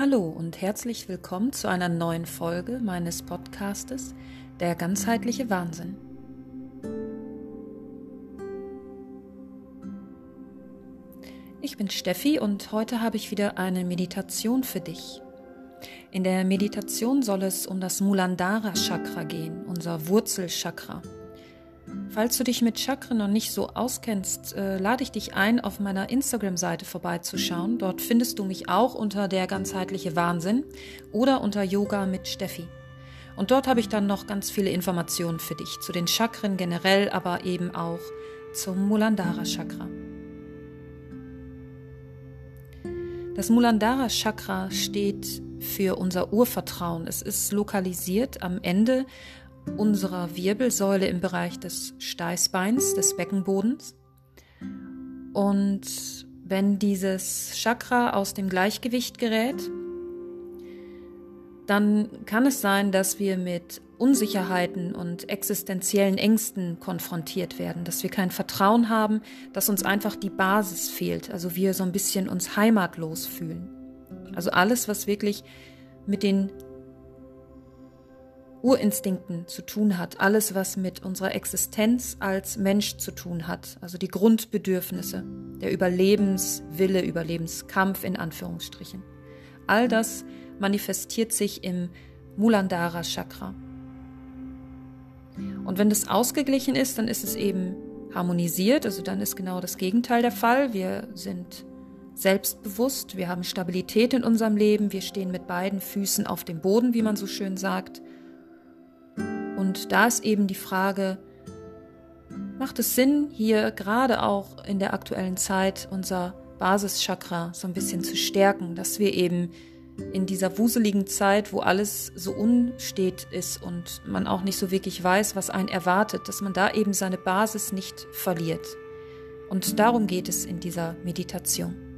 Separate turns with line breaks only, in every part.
Hallo und herzlich willkommen zu einer neuen Folge meines Podcastes Der ganzheitliche Wahnsinn. Ich bin Steffi und heute habe ich wieder eine Meditation für dich. In der Meditation soll es um das Mulandara Chakra gehen, unser Wurzelchakra. Falls du dich mit Chakren noch nicht so auskennst, äh, lade ich dich ein, auf meiner Instagram-Seite vorbeizuschauen. Dort findest du mich auch unter der ganzheitliche Wahnsinn oder unter Yoga mit Steffi. Und dort habe ich dann noch ganz viele Informationen für dich zu den Chakren generell, aber eben auch zum Mulandara Chakra. Das Mulandara Chakra steht für unser Urvertrauen. Es ist lokalisiert am Ende unserer Wirbelsäule im Bereich des Steißbeins, des Beckenbodens. Und wenn dieses Chakra aus dem Gleichgewicht gerät, dann kann es sein, dass wir mit Unsicherheiten und existenziellen Ängsten konfrontiert werden, dass wir kein Vertrauen haben, dass uns einfach die Basis fehlt, also wir so ein bisschen uns heimatlos fühlen. Also alles, was wirklich mit den Urinstinkten zu tun hat, alles, was mit unserer Existenz als Mensch zu tun hat, also die Grundbedürfnisse, der Überlebenswille, Überlebenskampf in Anführungsstrichen. All das manifestiert sich im Mulandara Chakra. Und wenn das ausgeglichen ist, dann ist es eben harmonisiert, also dann ist genau das Gegenteil der Fall. Wir sind selbstbewusst, wir haben Stabilität in unserem Leben, wir stehen mit beiden Füßen auf dem Boden, wie man so schön sagt. Und da ist eben die Frage, macht es Sinn, hier gerade auch in der aktuellen Zeit unser Basischakra so ein bisschen zu stärken, dass wir eben in dieser wuseligen Zeit, wo alles so unstet ist und man auch nicht so wirklich weiß, was einen erwartet, dass man da eben seine Basis nicht verliert. Und darum geht es in dieser Meditation.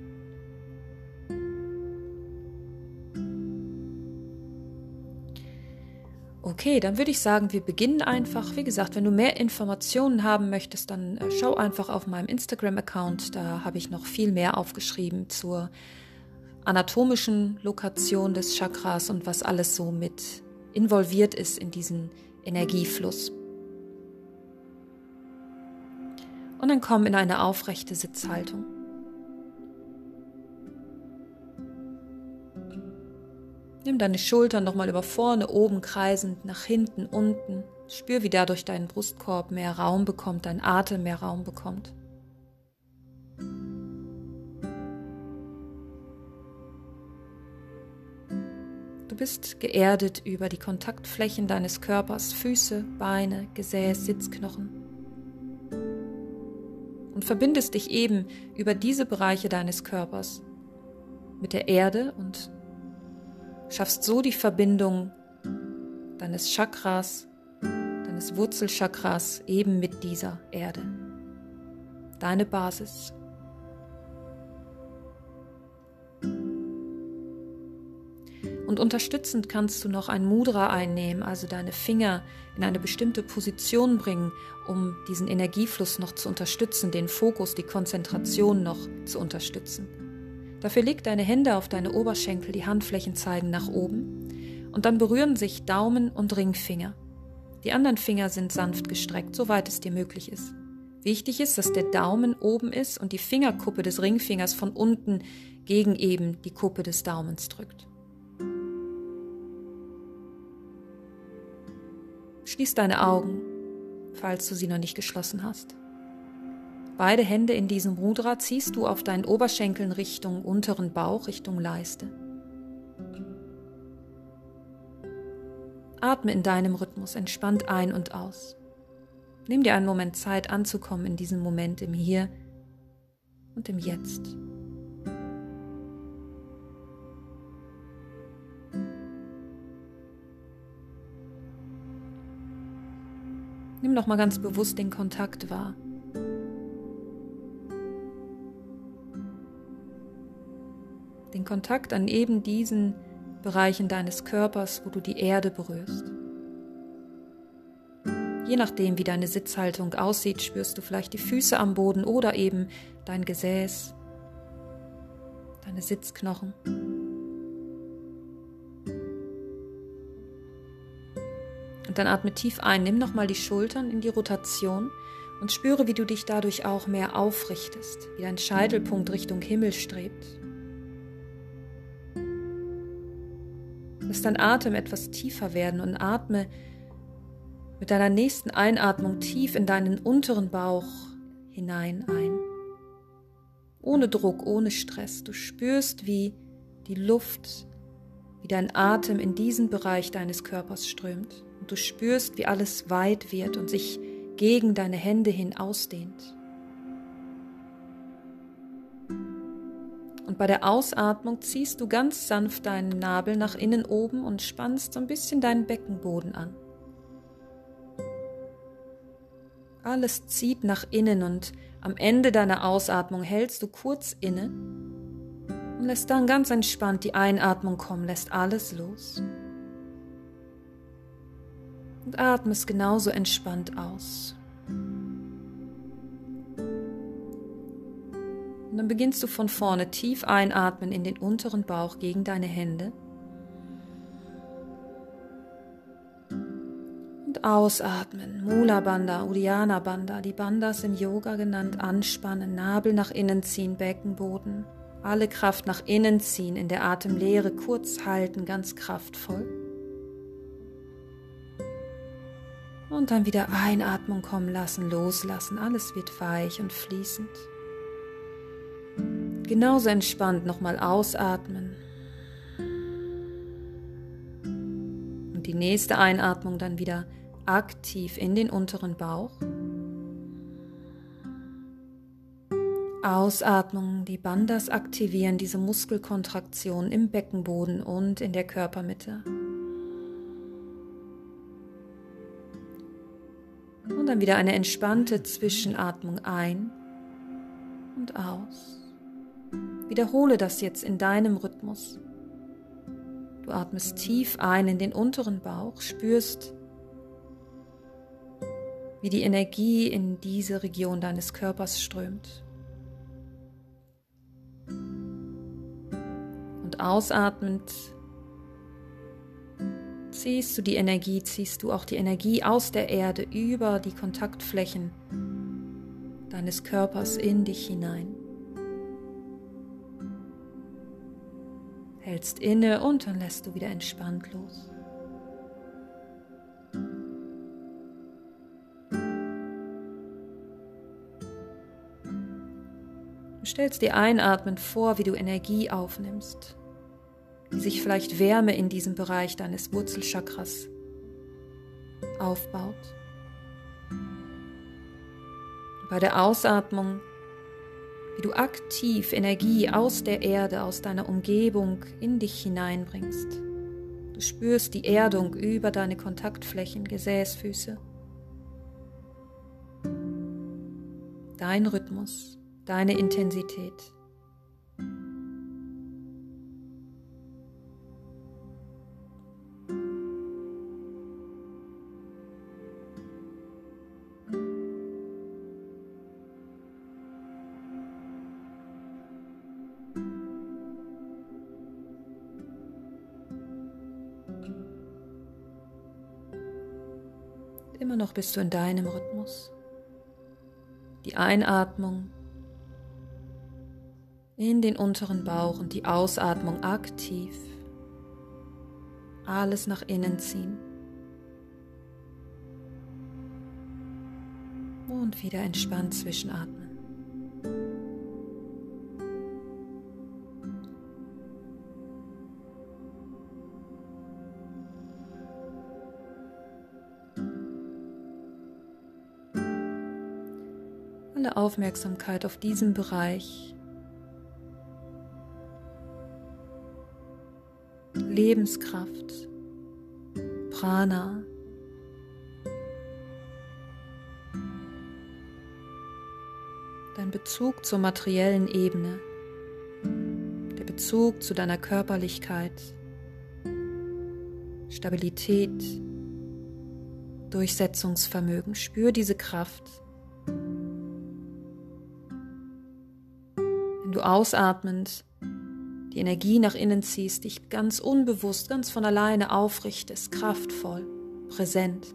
Okay, dann würde ich sagen, wir beginnen einfach. Wie gesagt, wenn du mehr Informationen haben möchtest, dann äh, schau einfach auf meinem Instagram-Account. Da habe ich noch viel mehr aufgeschrieben zur anatomischen Lokation des Chakras und was alles so mit involviert ist in diesen Energiefluss. Und dann komm in eine aufrechte Sitzhaltung. Nimm deine Schultern nochmal über vorne, oben kreisend, nach hinten, unten. Spür, wie dadurch dein Brustkorb mehr Raum bekommt, dein Atem mehr Raum bekommt. Du bist geerdet über die Kontaktflächen deines Körpers, Füße, Beine, Gesäß, Sitzknochen. Und verbindest dich eben über diese Bereiche deines Körpers mit der Erde und schaffst so die Verbindung deines Chakras, deines Wurzelchakras eben mit dieser Erde. Deine Basis. Und unterstützend kannst du noch ein Mudra einnehmen, also deine Finger in eine bestimmte Position bringen, um diesen Energiefluss noch zu unterstützen, den Fokus, die Konzentration noch zu unterstützen. Dafür leg deine Hände auf deine Oberschenkel, die Handflächen zeigen nach oben und dann berühren sich Daumen und Ringfinger. Die anderen Finger sind sanft gestreckt, soweit es dir möglich ist. Wichtig ist, dass der Daumen oben ist und die Fingerkuppe des Ringfingers von unten gegen eben die Kuppe des Daumens drückt. Schließ deine Augen, falls du sie noch nicht geschlossen hast. Beide Hände in diesem Mudra ziehst du auf deinen Oberschenkeln Richtung unteren Bauch, Richtung Leiste. Atme in deinem Rhythmus entspannt ein und aus. Nimm dir einen Moment Zeit anzukommen in diesem Moment im Hier und im Jetzt. Nimm noch mal ganz bewusst den Kontakt wahr. Kontakt an eben diesen Bereichen deines Körpers, wo du die Erde berührst. Je nachdem, wie deine Sitzhaltung aussieht, spürst du vielleicht die Füße am Boden oder eben dein Gesäß, deine Sitzknochen. Und dann atme tief ein, nimm nochmal die Schultern in die Rotation und spüre, wie du dich dadurch auch mehr aufrichtest, wie dein Scheitelpunkt Richtung Himmel strebt. Lass dein Atem etwas tiefer werden und atme mit deiner nächsten Einatmung tief in deinen unteren Bauch hinein ein. Ohne Druck, ohne Stress. Du spürst, wie die Luft, wie dein Atem in diesen Bereich deines Körpers strömt. Und du spürst, wie alles weit wird und sich gegen deine Hände hin ausdehnt. Und bei der Ausatmung ziehst du ganz sanft deinen Nabel nach innen oben und spannst so ein bisschen deinen Beckenboden an. Alles zieht nach innen und am Ende deiner Ausatmung hältst du kurz inne und lässt dann ganz entspannt die Einatmung kommen, lässt alles los. Und atmest genauso entspannt aus. Und dann beginnst du von vorne tief einatmen in den unteren Bauch gegen deine Hände. Und ausatmen. Mula Bandha, Uddiyana Bandha, die Bandhas im Yoga genannt, anspannen, Nabel nach innen ziehen, Beckenboden. Alle Kraft nach innen ziehen, in der Atemlehre kurz halten, ganz kraftvoll. Und dann wieder Einatmung kommen lassen, loslassen. Alles wird weich und fließend. Genauso entspannt nochmal ausatmen. Und die nächste Einatmung dann wieder aktiv in den unteren Bauch. Ausatmung, die Bandas aktivieren diese Muskelkontraktion im Beckenboden und in der Körpermitte. Und dann wieder eine entspannte Zwischenatmung ein und aus. Wiederhole das jetzt in deinem Rhythmus. Du atmest tief ein in den unteren Bauch, spürst, wie die Energie in diese Region deines Körpers strömt. Und ausatmend ziehst du die Energie, ziehst du auch die Energie aus der Erde über die Kontaktflächen deines Körpers in dich hinein. Hältst inne und dann lässt du wieder entspannt los. Du stellst dir einatmend vor, wie du Energie aufnimmst, wie sich vielleicht Wärme in diesem Bereich deines Wurzelchakras aufbaut. Bei der Ausatmung, wie du aktiv Energie aus der Erde, aus deiner Umgebung in dich hineinbringst. Du spürst die Erdung über deine Kontaktflächen, Gesäßfüße. Dein Rhythmus deine Intensität. Immer noch bist du in deinem Rhythmus. Die Einatmung in den unteren Bauch und die Ausatmung aktiv. Alles nach innen ziehen. Und wieder entspannt zwischenatmen. Aufmerksamkeit auf diesen Bereich Lebenskraft, Prana. Dein Bezug zur materiellen Ebene, der Bezug zu deiner Körperlichkeit, Stabilität, Durchsetzungsvermögen. Spür diese Kraft. Ausatmend die Energie nach innen ziehst, dich ganz unbewusst, ganz von alleine aufrichtest, kraftvoll, präsent.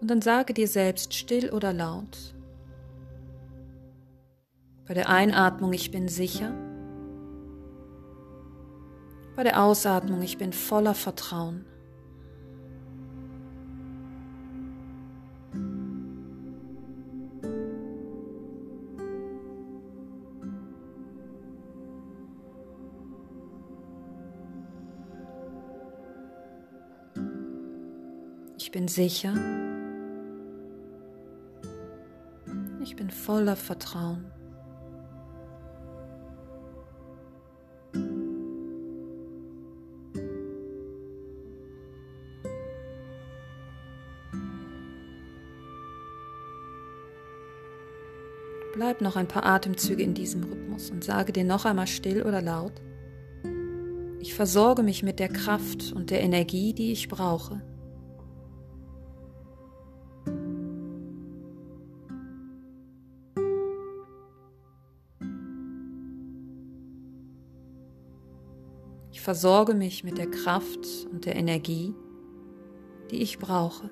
Und dann sage dir selbst still oder laut. Bei der Einatmung, ich bin sicher. Bei der Ausatmung, ich bin voller Vertrauen. Ich bin sicher. Ich bin voller Vertrauen. Bleib noch ein paar Atemzüge in diesem Rhythmus und sage dir noch einmal still oder laut, ich versorge mich mit der Kraft und der Energie, die ich brauche. Ich versorge mich mit der Kraft und der Energie, die ich brauche.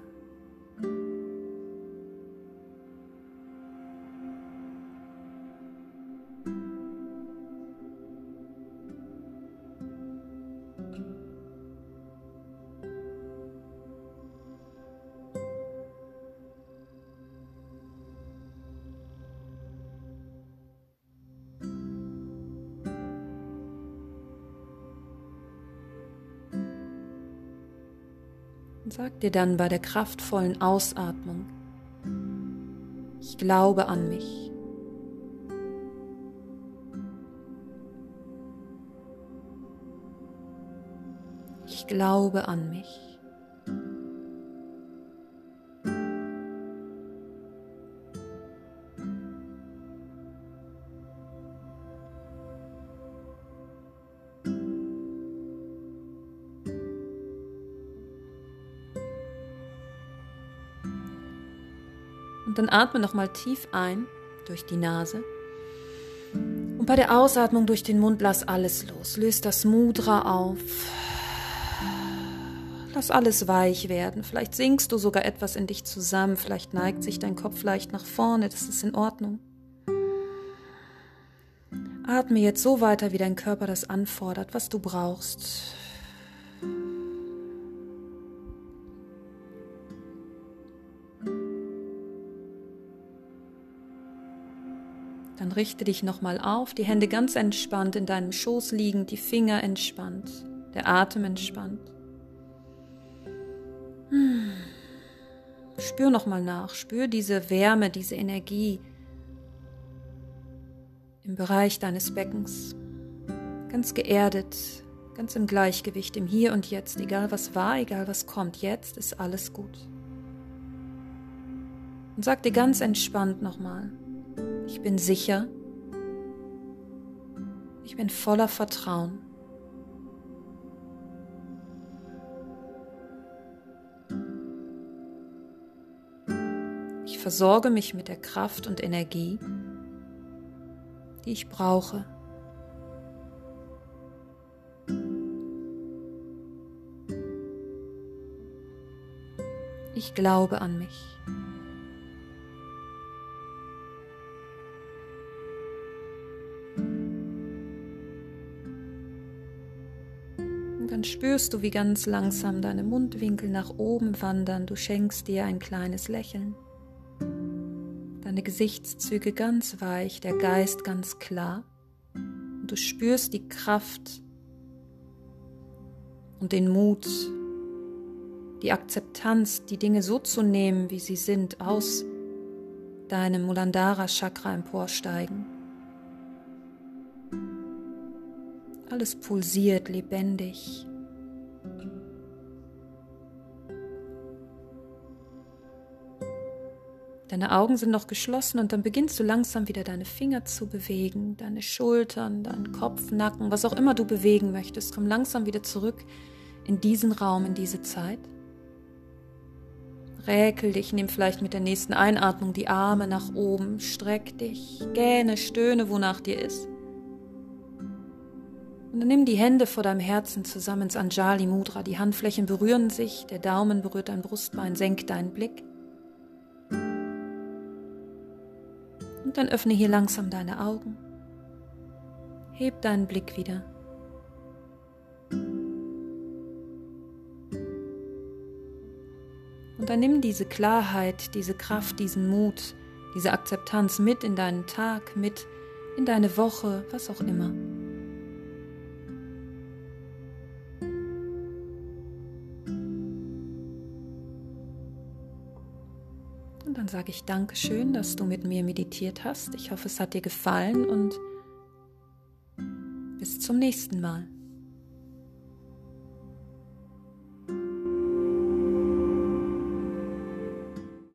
Und sag dir dann bei der kraftvollen Ausatmung, ich glaube an mich. Ich glaube an mich. Und dann atme nochmal tief ein durch die Nase. Und bei der Ausatmung durch den Mund lass alles los. Löst das Mudra auf. Lass alles weich werden. Vielleicht sinkst du sogar etwas in dich zusammen. Vielleicht neigt sich dein Kopf leicht nach vorne. Das ist in Ordnung. Atme jetzt so weiter, wie dein Körper das anfordert, was du brauchst. Dann richte dich nochmal auf, die Hände ganz entspannt in deinem Schoß liegen, die Finger entspannt, der Atem entspannt. Hm. Spür nochmal nach, spür diese Wärme, diese Energie im Bereich deines Beckens. Ganz geerdet, ganz im Gleichgewicht, im Hier und Jetzt, egal was war, egal was kommt, jetzt ist alles gut. Und sag dir ganz entspannt nochmal, ich bin sicher. Ich bin voller Vertrauen. Ich versorge mich mit der Kraft und Energie, die ich brauche. Ich glaube an mich. Spürst du, wie ganz langsam deine Mundwinkel nach oben wandern. Du schenkst dir ein kleines Lächeln. Deine Gesichtszüge ganz weich, der Geist ganz klar. Und du spürst die Kraft und den Mut, die Akzeptanz, die Dinge so zu nehmen, wie sie sind, aus deinem Mulandara Chakra emporsteigen. Alles pulsiert lebendig. Deine Augen sind noch geschlossen und dann beginnst du langsam wieder deine Finger zu bewegen, deine Schultern, deinen Kopf, Nacken, was auch immer du bewegen möchtest. Komm langsam wieder zurück in diesen Raum, in diese Zeit. Räkel dich, nimm vielleicht mit der nächsten Einatmung die Arme nach oben, streck dich, gähne, stöhne, wonach dir ist. Und dann nimm die Hände vor deinem Herzen zusammen ins Anjali Mudra. Die Handflächen berühren sich, der Daumen berührt dein Brustbein, senk deinen Blick. Dann öffne hier langsam deine Augen. Heb deinen Blick wieder. Und dann nimm diese Klarheit, diese Kraft, diesen Mut, diese Akzeptanz mit in deinen Tag, mit in deine Woche, was auch immer. Sage ich Dankeschön, dass du mit mir meditiert hast. Ich hoffe, es hat dir gefallen und bis zum nächsten Mal.